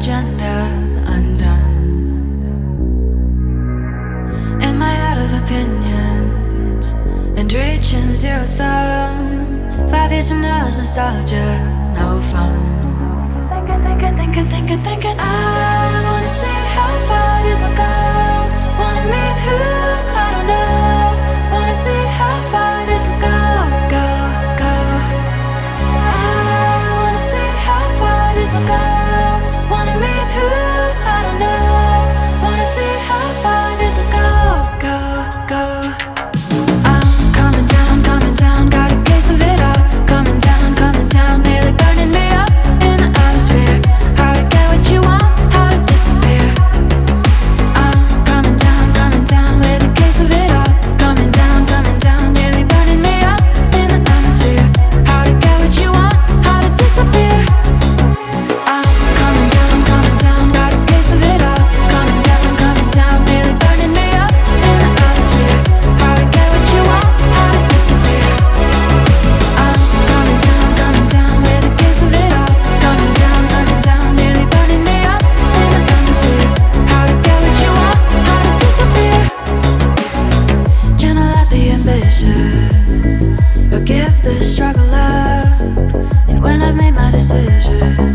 agenda undone. Am I out of opinions and reaching zero sum? Five years from now is nostalgia, no fun. Thinking, thinking, thinking, thinking, thinking. I Yeah.